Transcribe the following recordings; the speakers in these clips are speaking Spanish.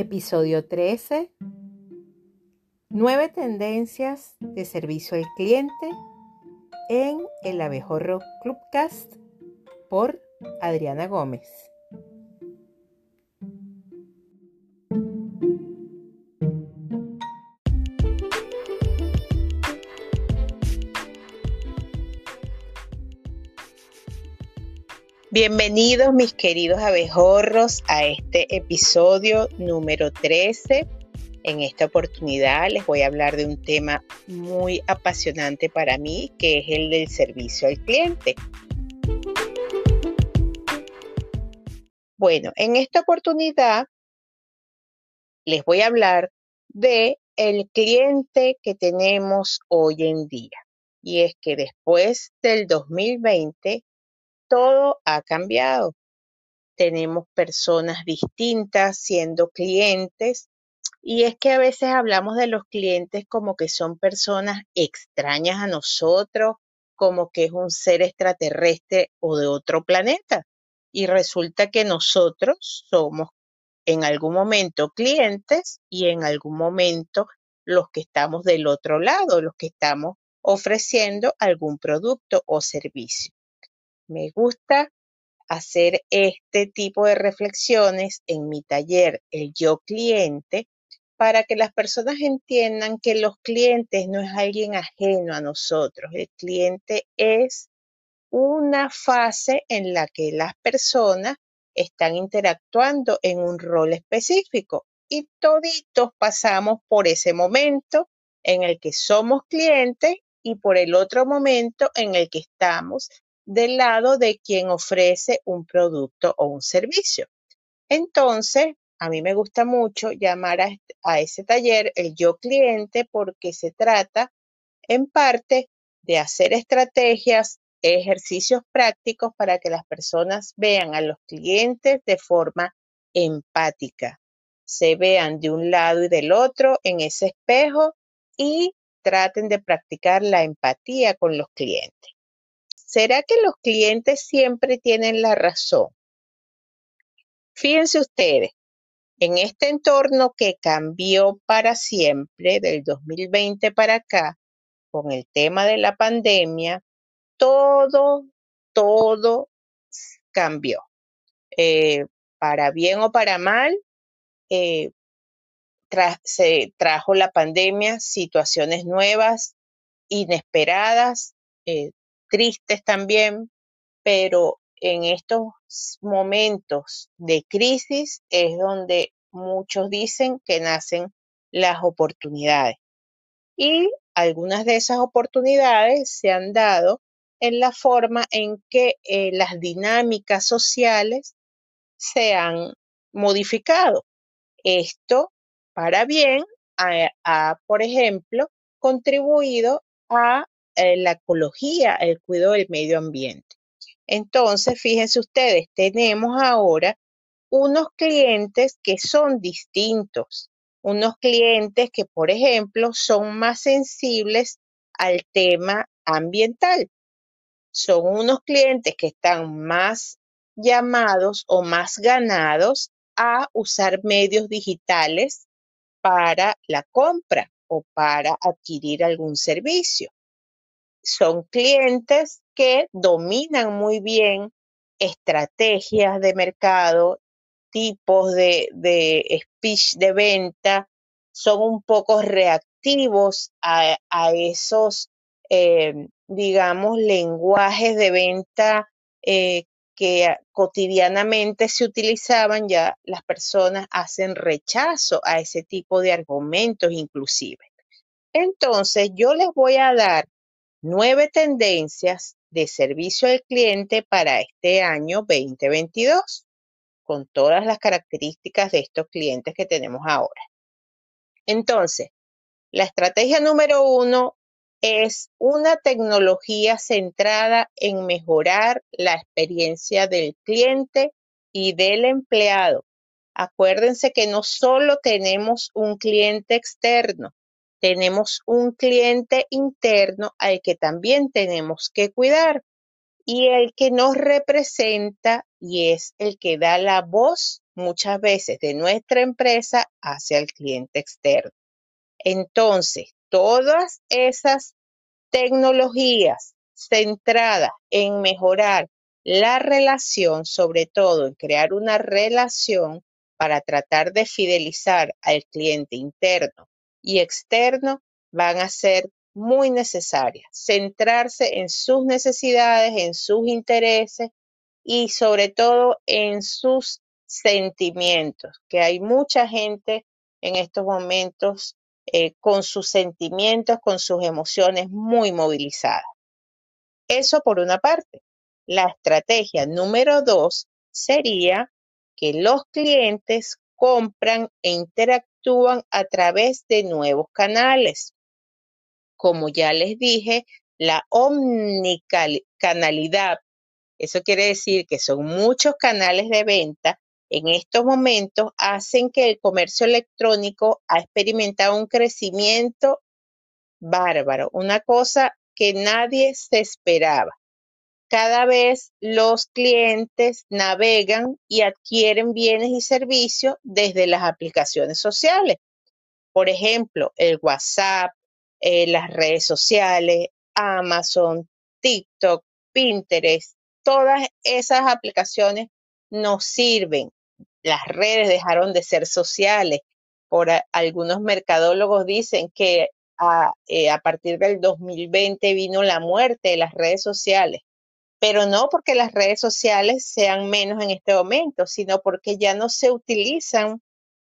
Episodio 13. Nueve tendencias de servicio al cliente en el Abejorro Clubcast por Adriana Gómez. Bienvenidos mis queridos abejorros a este episodio número 13. En esta oportunidad les voy a hablar de un tema muy apasionante para mí, que es el del servicio al cliente. Bueno, en esta oportunidad les voy a hablar de el cliente que tenemos hoy en día. Y es que después del 2020 todo ha cambiado. Tenemos personas distintas siendo clientes y es que a veces hablamos de los clientes como que son personas extrañas a nosotros, como que es un ser extraterrestre o de otro planeta. Y resulta que nosotros somos en algún momento clientes y en algún momento los que estamos del otro lado, los que estamos ofreciendo algún producto o servicio. Me gusta hacer este tipo de reflexiones en mi taller, el yo cliente, para que las personas entiendan que los clientes no es alguien ajeno a nosotros. El cliente es una fase en la que las personas están interactuando en un rol específico y toditos pasamos por ese momento en el que somos clientes y por el otro momento en el que estamos del lado de quien ofrece un producto o un servicio. Entonces, a mí me gusta mucho llamar a, ese taller el yo cliente porque se trata en parte de hacer estrategias, ejercicios prácticos para que las personas vean a los clientes de forma empática, se vean de un lado y del otro en ese espejo y traten de practicar la empatía con los clientes. ¿Será que los clientes siempre tienen la razón? Fíjense ustedes, en este entorno que cambió para siempre del 2020 para acá, con el tema de la pandemia, todo, todo cambió. Eh, para bien o para mal, eh, se trajo la pandemia situaciones nuevas, inesperadas, eh, tristes también, pero en estos momentos de crisis es donde muchos dicen que nacen las oportunidades. Y algunas de esas oportunidades se han dado en la forma en que eh, las dinámicas sociales se han modificado. Esto, para bien, ha por ejemplo, contribuido a eh, la ecología, el cuidado del medio ambiente. Entonces, fíjense ustedes, tenemos ahora unos clientes que son distintos, unos clientes que, por ejemplo, son más sensibles al tema ambiental. Son unos clientes que están más llamados o más ganados a usar medios digitales para la compra o para adquirir algún servicio son clientes que dominan muy bien estrategias de mercado, tipos de, speech de venta, son un poco reactivos a, esos, eh, digamos, lenguajes de venta eh, que cotidianamente se utilizaban, ya las personas hacen rechazo a ese tipo de argumentos inclusive. Entonces, yo les voy a dar nueve tendencias de servicio al cliente para este año 2022, con todas las características de estos clientes que tenemos ahora. Entonces, la estrategia número uno es una tecnología centrada en mejorar la experiencia del cliente y del empleado. Acuérdense que no solo tenemos un cliente externo, tenemos un cliente interno al que también tenemos que cuidar. y el que nos representa y es el que da la voz muchas veces de nuestra empresa hacia el cliente externo. Entonces, todas esas tecnologías centradas en mejorar la relación, sobre todo en crear una relación para tratar de fidelizar al cliente interno y externo, van a ser muy necesarias. Centrarse en sus necesidades, en sus intereses y sobre todo en sus sentimientos, que hay mucha gente en estos momentos eh, con sus sentimientos, con sus emociones muy movilizadas. Eso por una parte. La estrategia número dos sería que los clientes compran e interactúan a través de nuevos canales. Como ya les dije, la omnicanalidad, eso quiere decir que son muchos canales de venta, en estos momentos hacen que el comercio electrónico ha experimentado un crecimiento bárbaro, una cosa que nadie se esperaba cada vez los clientes navegan y adquieren bienes y servicios desde las aplicaciones sociales. Por ejemplo, el WhatsApp, eh, las redes sociales, Amazon, TikTok, Pinterest, todas esas aplicaciones nos sirven. Las redes dejaron de ser sociales. Por algunos mercadólogos dicen que a, eh, a partir del 2020 vino la muerte de las redes sociales pero no porque las redes sociales sean menos en este momento, sino porque ya no se utilizan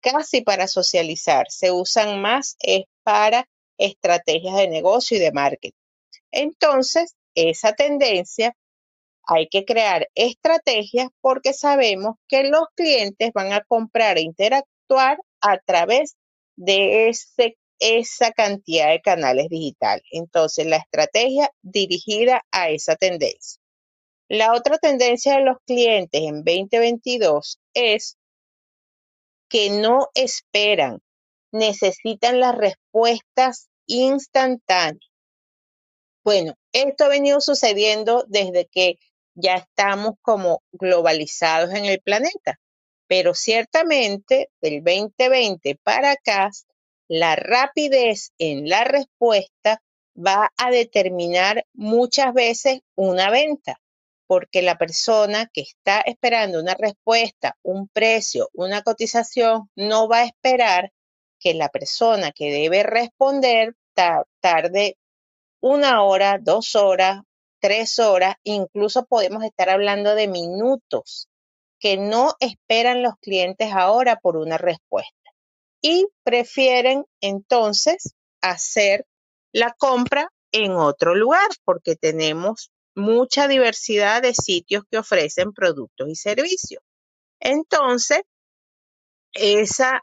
casi para socializar, se usan más para estrategias de negocio y de marketing. Entonces, esa tendencia hay que crear estrategias porque sabemos que los clientes van a comprar e interactuar a través de esa cantidad de canales digitales. Entonces, la estrategia dirigida a esa tendencia. La otra tendencia de los clientes en 2022 es que no esperan, necesitan las respuestas instantáneas. Bueno, esto ha venido sucediendo desde que ya estamos como globalizados en el planeta, pero ciertamente del 2020 para acá, la rapidez en la respuesta va a determinar muchas veces una venta porque la persona que está esperando una respuesta, un precio, una cotización, no va a esperar que la persona que debe responder tarde una hora, dos horas, tres horas, incluso podemos estar hablando de minutos que no esperan los clientes ahora por una respuesta. Y prefieren entonces hacer la compra en otro lugar porque tenemos mucha diversidad de sitios que ofrecen productos y servicios. Entonces, esa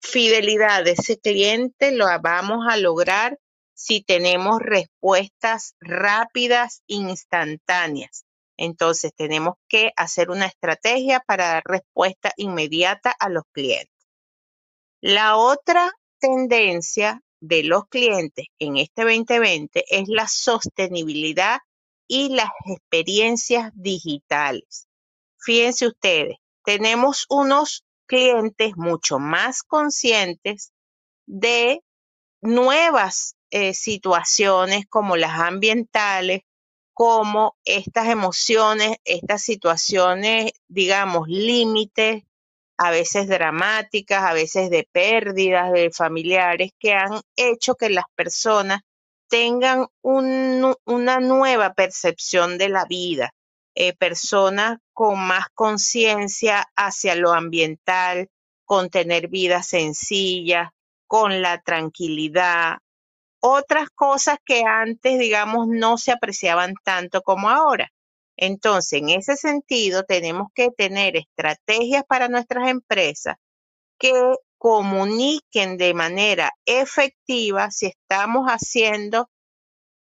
fidelidad de ese cliente lo vamos a lograr si tenemos respuestas rápidas, instantáneas. Entonces, tenemos que hacer una estrategia para dar respuesta inmediata a los clientes. La otra tendencia de los clientes en este 2020 es la sostenibilidad y las experiencias digitales. Fíjense ustedes, tenemos unos clientes mucho más conscientes de nuevas eh, situaciones como las ambientales, como estas emociones, estas situaciones, digamos, límites, a veces dramáticas, a veces de pérdidas de familiares, que han hecho que las personas tengan una nueva percepción de la vida, eh, personas con más conciencia hacia lo ambiental, con tener vida sencilla, con la tranquilidad, otras cosas que antes, digamos, no se apreciaban tanto como ahora. Entonces, en ese sentido, tenemos que tener estrategias para nuestras empresas que comuniquen de manera efectiva si estamos haciendo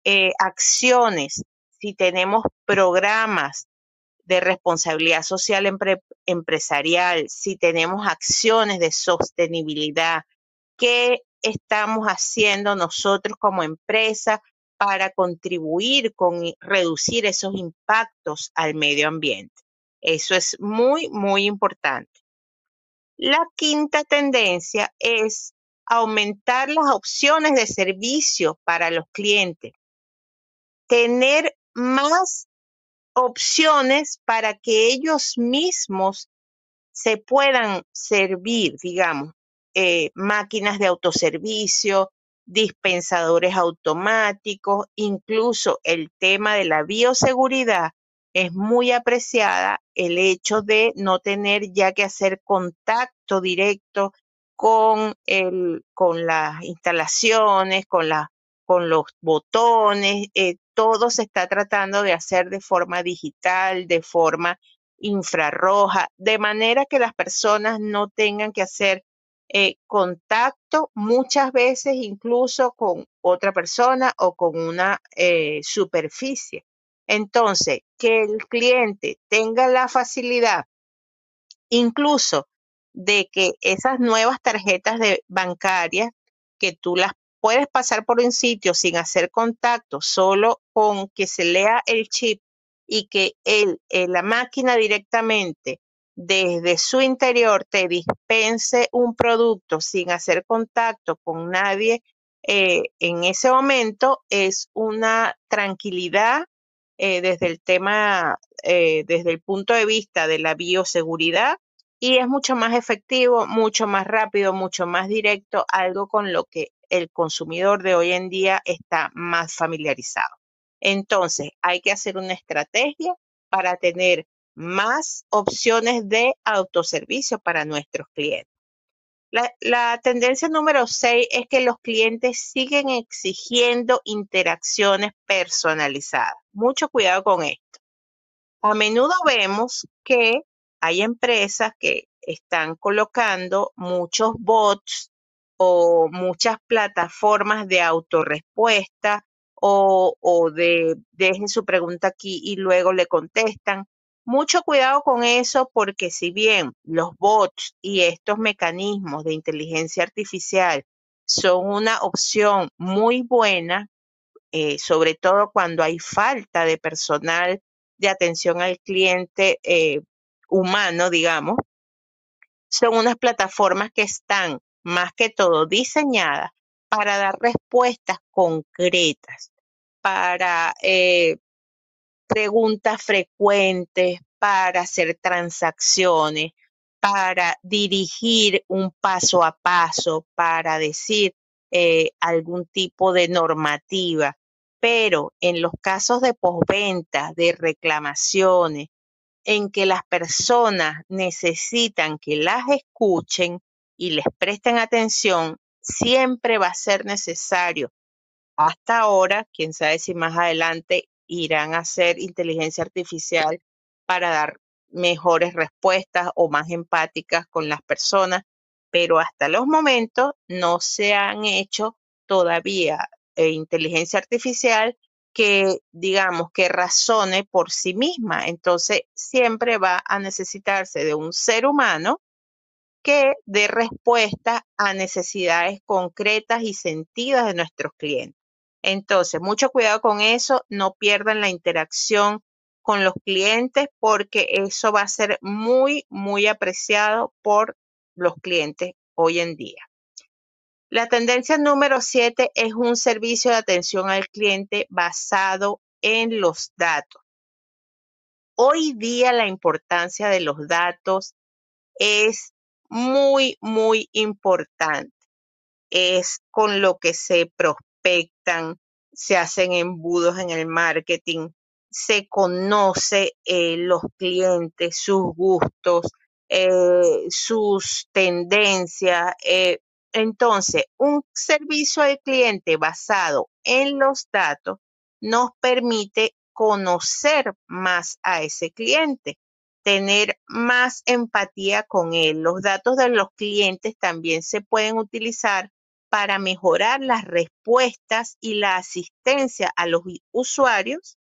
eh, acciones, si tenemos programas de responsabilidad social empresarial, si tenemos acciones de sostenibilidad, qué estamos haciendo nosotros como empresa para contribuir con reducir esos impactos al medio ambiente. Eso es muy, muy importante. La quinta tendencia es aumentar las opciones de servicio para los clientes, tener más opciones para que ellos mismos se puedan servir, digamos, eh, máquinas de autoservicio, dispensadores automáticos, incluso el tema de la bioseguridad es muy apreciada el hecho de no tener ya que hacer contacto directo con, el, con las instalaciones, con, la, con los botones, eh, todo se está tratando de hacer de forma digital, de forma infrarroja, de manera que las personas no tengan que hacer eh, contacto muchas veces incluso con otra persona o con una eh, superficie. Entonces, que el cliente tenga la facilidad incluso de que esas nuevas tarjetas de bancarias que tú las puedes pasar por un sitio sin hacer contacto, solo con que se lea el chip y que el, eh, la máquina directamente desde su interior te dispense un producto sin hacer contacto con nadie eh, en ese momento es una tranquilidad eh, desde el tema, desde el punto de vista de la bioseguridad y es mucho más efectivo, mucho más rápido, mucho más directo, algo con lo que el consumidor de hoy en día está más familiarizado. Entonces, hay que hacer una estrategia para tener más opciones de autoservicio para nuestros clientes. La, tendencia número 6 es que los clientes siguen exigiendo interacciones personalizadas. Mucho cuidado con esto. A menudo vemos que hay empresas que están colocando muchos bots o muchas plataformas de autorrespuesta o, o de dejen su pregunta aquí y luego le contestan. Mucho cuidado con eso porque si bien los bots y estos mecanismos de inteligencia artificial son una opción muy buena, eh, sobre todo cuando hay falta de personal de atención al cliente eh, humano, digamos, son unas plataformas que están más que todo diseñadas para dar respuestas concretas, para eh, preguntas frecuentes, para hacer transacciones, para dirigir un paso a paso, para decir eh, algún tipo de normativa. Pero en los casos de postventa, de reclamaciones, en que las personas necesitan que las escuchen y les presten atención, siempre va a ser necesario. Hasta ahora, quién sabe si más adelante irán a hacer inteligencia artificial para dar mejores respuestas o más empáticas con las personas, pero hasta los momentos no se han hecho todavía eh, inteligencia artificial que, digamos, que razone por sí misma. Entonces, siempre va a necesitarse de un ser humano que dé respuesta a necesidades concretas y sentidas de nuestros clientes. Entonces, mucho cuidado con eso, no pierdan la interacción con los clientes porque eso va a ser muy, muy apreciado por los clientes hoy en día. La tendencia número siete es un servicio de atención al cliente basado en los datos. Hoy día la importancia de los datos es muy, muy importante. Es con lo que se prospectan, se hacen embudos en el marketing, se conoce eh, los clientes, sus gustos, eh, sus tendencias, eh, entonces, un servicio al cliente basado en los datos nos permite conocer más a ese cliente, tener más empatía con él. Los datos de los clientes también se pueden utilizar para mejorar las respuestas y la asistencia a los usuarios,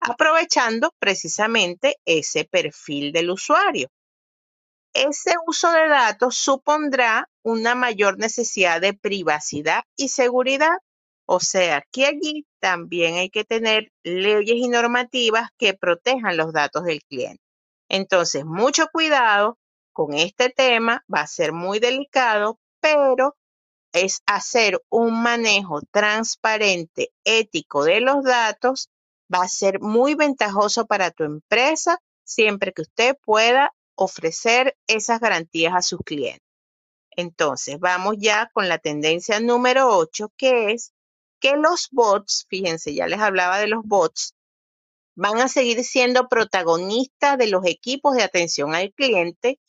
aprovechando precisamente ese perfil del usuario. Ese uso de datos supondrá una mayor necesidad de privacidad y seguridad O sea que allí también hay que tener leyes y normativas que protejan los datos del cliente. Entonces, mucho cuidado con este tema, va a ser muy delicado, pero es hacer un manejo transparente, ético de los datos, va a ser muy ventajoso para tu empresa siempre que usted pueda ofrecer esas garantías a sus clientes. Entonces, vamos ya con la tendencia número 8, que es que los bots, fíjense, ya les hablaba de los bots, van a seguir siendo protagonistas de los equipos de atención al cliente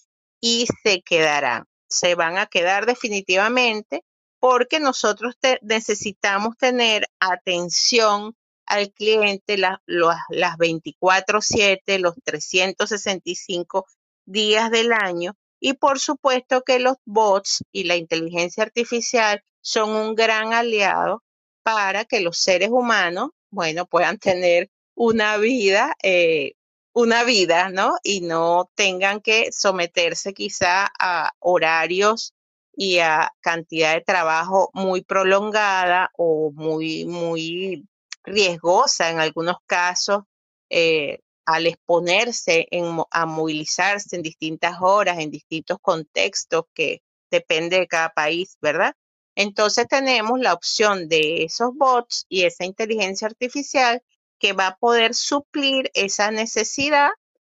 y se quedarán, se van a quedar definitivamente porque nosotros necesitamos tener atención al cliente las 24/7, los 365 días del año y por supuesto que los bots y la inteligencia artificial son un gran aliado para que los seres humanos, bueno, puedan tener una vida, eh, una vida, ¿no? Y no tengan que someterse quizá a horarios y a cantidad de trabajo muy prolongada o muy, muy riesgosa en algunos casos eh, al exponerse a movilizarse en distintas horas, en distintos contextos que depende de cada país, ¿verdad? Entonces tenemos la opción de esos bots y esa inteligencia artificial que va a poder suplir esa necesidad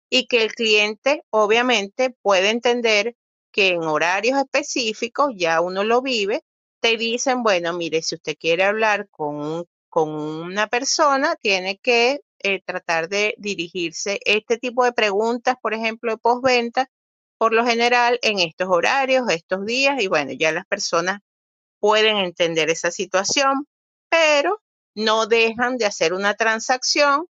y que el cliente obviamente puede entender que en horarios específicos, ya uno lo vive, te dicen, bueno, mire, si usted quiere hablar con, con una persona, tiene que eh, tratar de dirigirse este tipo de preguntas, por ejemplo, de postventa, por lo general en estos horarios, estos días, y bueno, ya las personas pueden entender esa situación, pero no dejan de hacer una transacción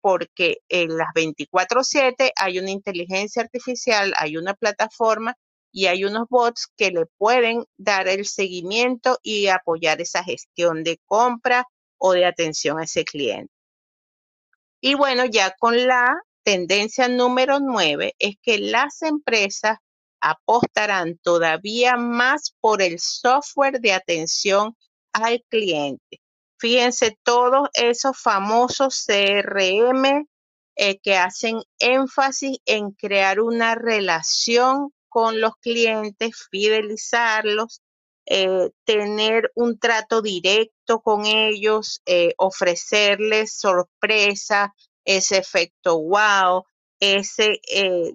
porque en las 24/7 hay una inteligencia artificial, hay una plataforma y hay unos bots que le pueden dar el seguimiento y apoyar esa gestión de compra o de atención a ese cliente. Y bueno, ya con la tendencia número 9 es que las empresas apostarán todavía más por el software de atención al cliente. Fíjense, todos esos famosos CRM eh, que hacen énfasis en crear una relación con los clientes, fidelizarlos, eh, tener un trato directo con ellos, eh, ofrecerles sorpresa, ese efecto wow, ese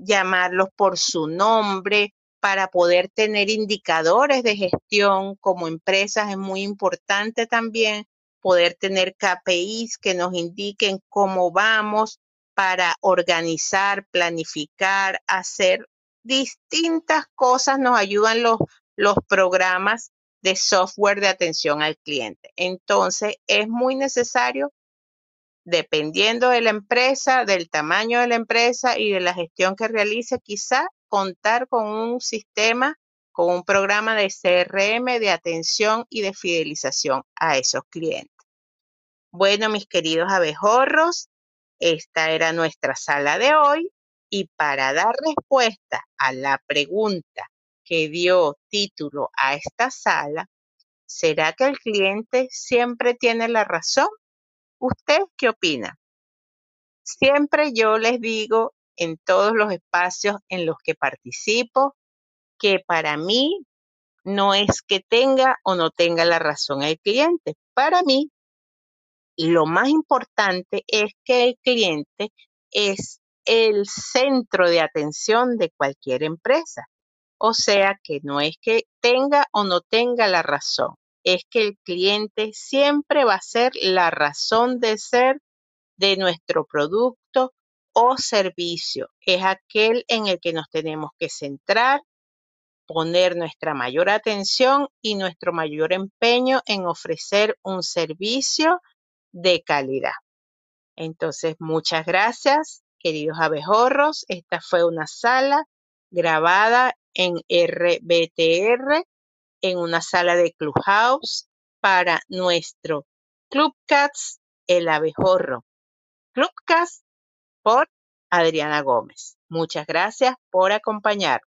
llamarlos por su nombre para poder tener indicadores de gestión como empresas es muy importante también poder tener KPIs que nos indiquen cómo vamos para organizar, planificar, hacer distintas cosas nos ayudan los, los programas de software de atención al cliente. Entonces, es muy necesario, dependiendo de la empresa, del tamaño de la empresa y de la gestión que realice, quizá contar con un sistema, con un programa de CRM de atención y de fidelización a esos clientes. Bueno, mis queridos abejorros, esta era nuestra sala de hoy y para dar respuesta a la pregunta que dio título a esta sala, ¿será que el cliente siempre tiene la razón? ¿Usted qué opina? Siempre yo les digo en todos los espacios en los que participo que para mí no es que tenga o no tenga la razón el cliente. Para mí lo más importante es que el cliente es el centro de atención de cualquier empresa. O sea que no es que tenga o no tenga la razón, es que el cliente siempre va a ser la razón de ser de nuestro producto o servicio. Es aquel en el que nos tenemos que centrar, poner nuestra mayor atención y nuestro mayor empeño en ofrecer un servicio de calidad. Entonces, muchas gracias, queridos abejorros. Esta fue una sala grabada en RBTR, en una sala de Clubhouse para nuestro Clubcats El Abejorro. Clubcats por Adriana Gómez. Muchas gracias por acompañar.